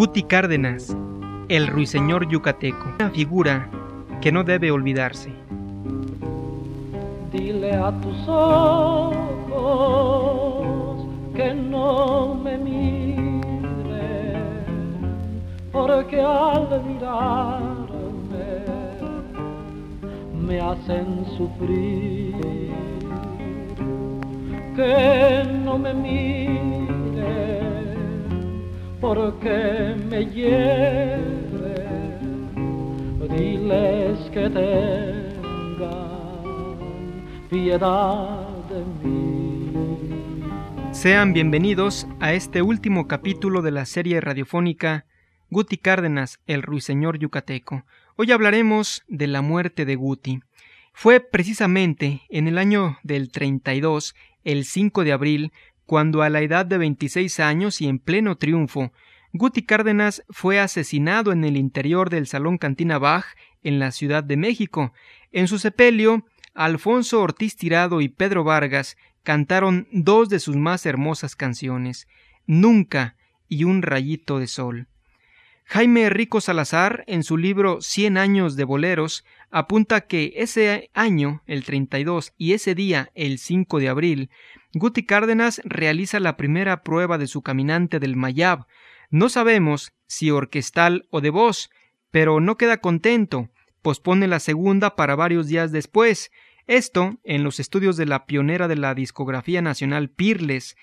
Guti Cárdenas, el ruiseñor yucateco, una figura que no debe olvidarse. Dile a tus ojos que no me miren, porque al mirarme me hacen sufrir. Que no me miren porque me hiere, diles que tengan piedad de mí. Sean bienvenidos a este último capítulo de la serie radiofónica Guti Cárdenas, el ruiseñor yucateco. Hoy hablaremos de la muerte de Guti. Fue precisamente en el año del 32, el 5 de abril, cuando a la edad de 26 años y en pleno triunfo, Guti Cárdenas fue asesinado en el interior del Salón Cantina Bach en la Ciudad de México. En su sepelio, Alfonso Ortiz Tirado y Pedro Vargas cantaron dos de sus más hermosas canciones, Nunca y Un rayito de sol. Jaime Rico Salazar, en su libro Cien años de boleros, apunta que ese año, el 32, y ese día, el 5 de abril, Guti Cárdenas realiza la primera prueba de su caminante del Mayab. No sabemos si orquestal o de voz, pero no queda contento. Pospone la segunda para varios días después. Esto en los estudios de la pionera de la discografía nacional Pirles,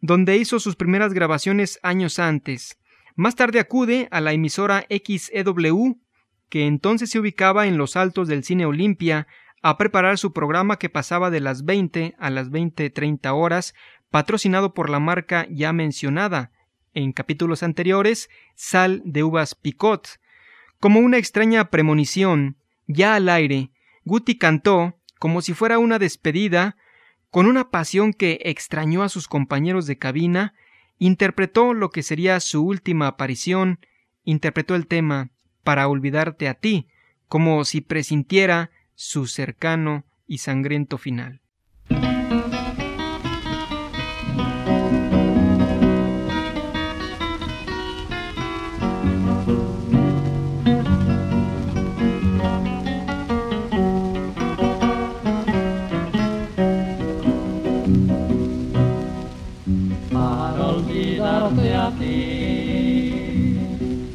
donde hizo sus primeras grabaciones años antes. Más tarde acude a la emisora XEW, que entonces se ubicaba en los altos del cine Olimpia, a preparar su programa que pasaba de las 20 a las 20.30 horas, patrocinado por la marca ya mencionada en capítulos anteriores, Sal de Uvas Picot. Como una extraña premonición, ya al aire, Guti cantó, como si fuera una despedida, con una pasión que extrañó a sus compañeros de cabina, interpretó lo que sería su última aparición, interpretó el tema para olvidarte a ti, como si presintiera su cercano y sangriento final.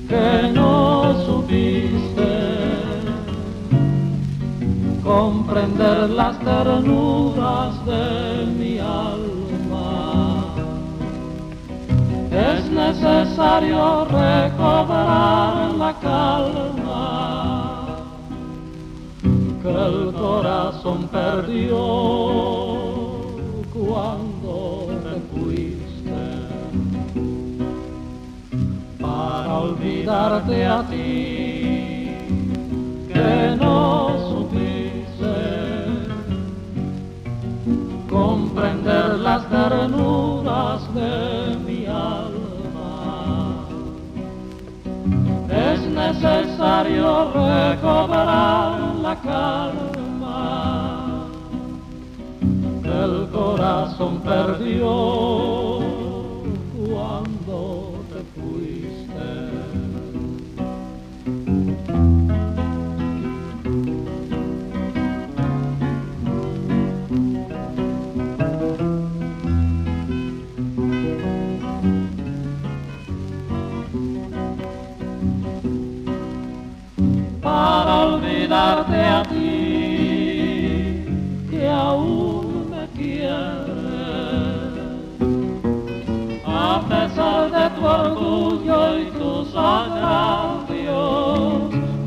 Que no supiste comprender las ternuras de mi alma. Es necesario recobrar la calma que el corazón perdió olvidarte a ti que no comprender las ternuras de mi alma. Es necesario recobrar la calma el corazón perdió olvidarte a ti que aún me quieres. A pesar de tu orgullo y tus agravios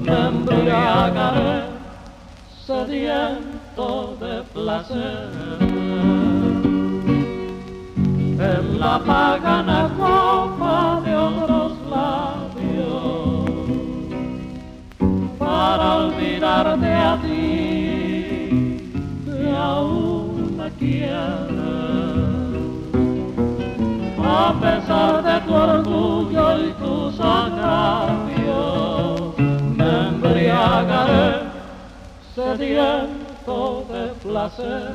me embriagaré sediento de placer. En la pagana pesar de tu orgullo y tus agravios me sediento de placer.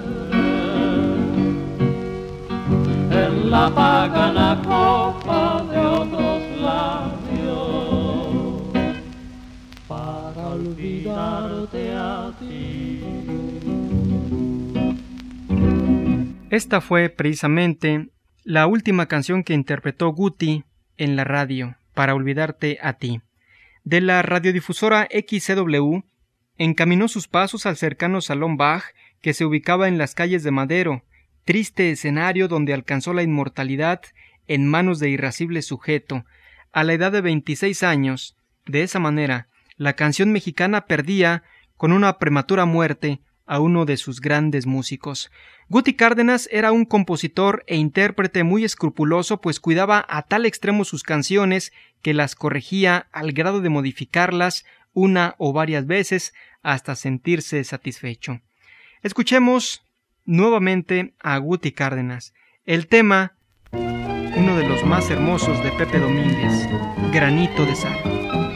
En la pagana copa de otros labios para olvidarte a ti. Esta fue precisamente la última canción que interpretó Guti en la radio, para olvidarte a ti. De la radiodifusora XCW, encaminó sus pasos al cercano Salón Bach, que se ubicaba en las calles de Madero, triste escenario donde alcanzó la inmortalidad en manos de irascible sujeto, a la edad de 26 años. De esa manera, la canción mexicana perdía, con una prematura muerte, a uno de sus grandes músicos. Guti Cárdenas era un compositor e intérprete muy escrupuloso, pues cuidaba a tal extremo sus canciones que las corregía al grado de modificarlas una o varias veces hasta sentirse satisfecho. Escuchemos nuevamente a Guti Cárdenas. El tema, uno de los más hermosos de Pepe Domínguez, Granito de Sal.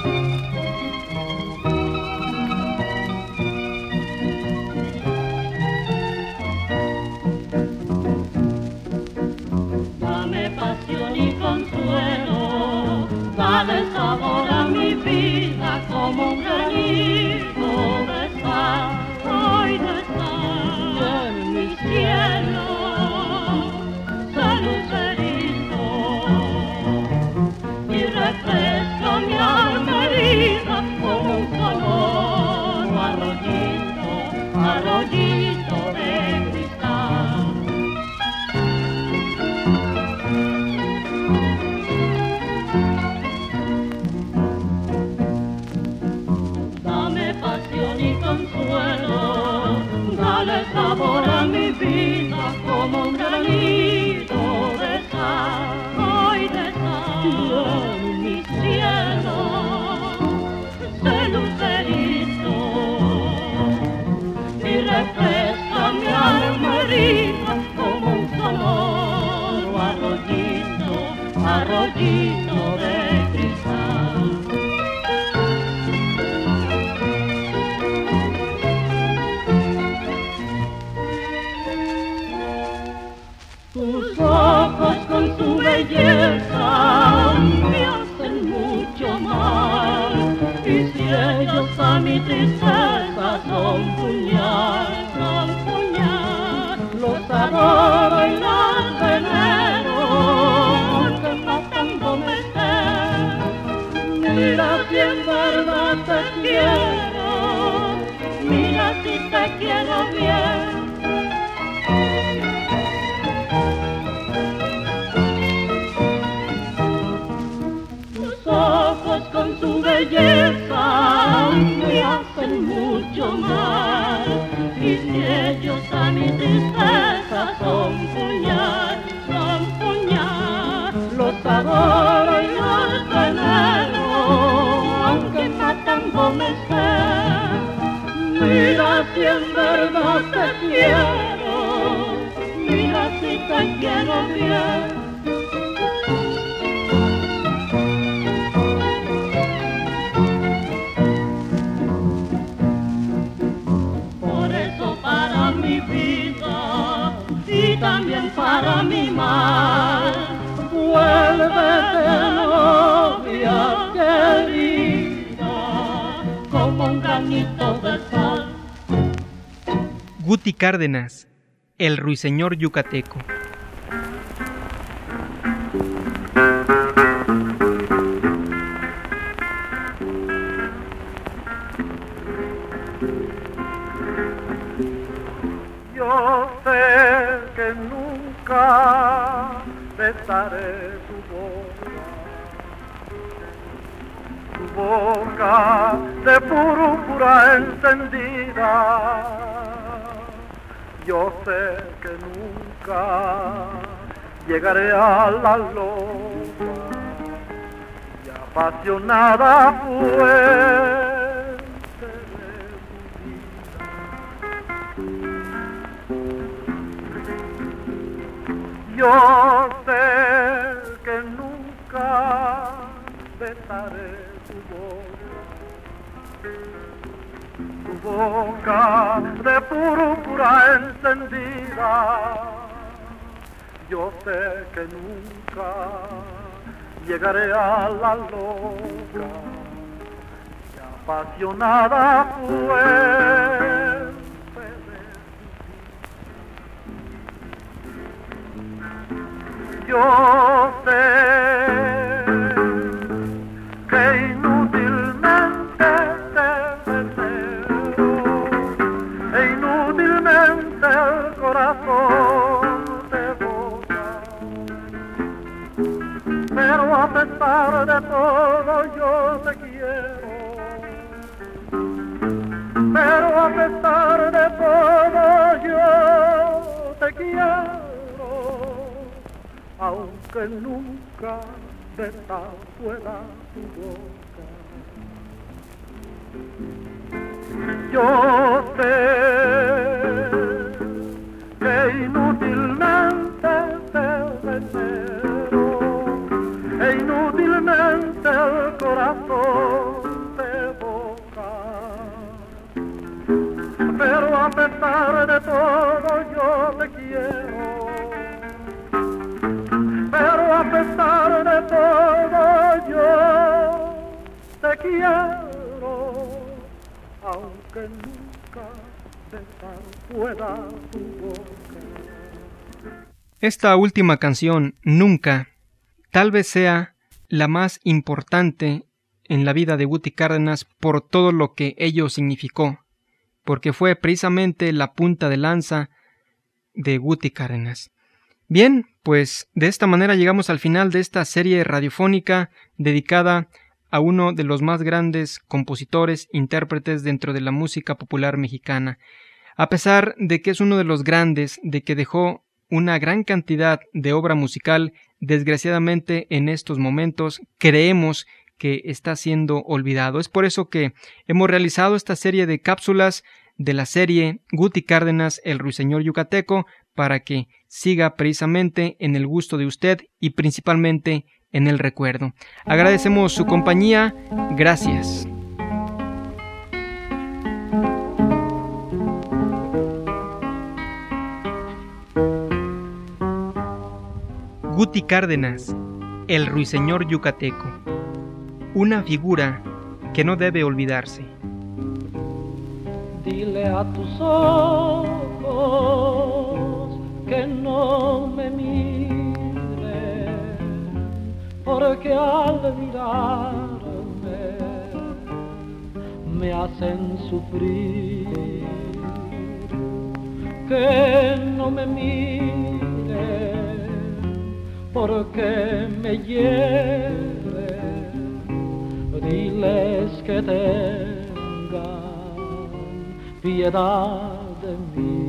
bien verdad te quiero, mira si te quiero bien. Tus ojos con su belleza me hacen mucho mal, y si ellos a mi tristeza son puñal, son puñal, los adoro. Mira si en verdad te quiero, mira si te quiero bien. para mi vida y también para mi madre. Guti Cárdenas, el ruiseñor yucateco. Yo sé que nunca besaré boca de púrpura encendida yo sé que nunca llegaré a la loca y apasionada fuente de vida. Yo sé que nunca besaré tu boca boca de púrpura encendida. Yo sé que nunca llegaré a la loca apasionada fue. Yo sé a pesar de todo yo te quiero aunque nunca besar fuera tu boca. Yo sé pesar de todo yo te quiero pero a pesar de todo yo te quiero, aunque nunca besar pueda tu boca. Esta última canción, Nunca, tal vez sea la más importante en la vida de Guti Cárdenas por todo lo que ello significó, porque fue precisamente la punta de lanza de Guti Cárdenas. Bien, pues de esta manera llegamos al final de esta serie radiofónica dedicada a uno de los más grandes compositores, intérpretes dentro de la música popular mexicana. A pesar de que es uno de los grandes, de que dejó una gran cantidad de obra musical, desgraciadamente en estos momentos creemos que está siendo olvidado. Es por eso que hemos realizado esta serie de cápsulas de la serie Guti Cárdenas, el ruiseñor yucateco, para que siga precisamente en el gusto de usted y principalmente en el recuerdo. Agradecemos su compañía. Gracias. Guti Cárdenas, el ruiseñor yucateco. Una figura que no debe olvidarse. Dile a tus ojos que no me miren, porque al mirarme me hacen sufrir. Que no me miren, porque me hieren. Diles que tengan piedad de mí.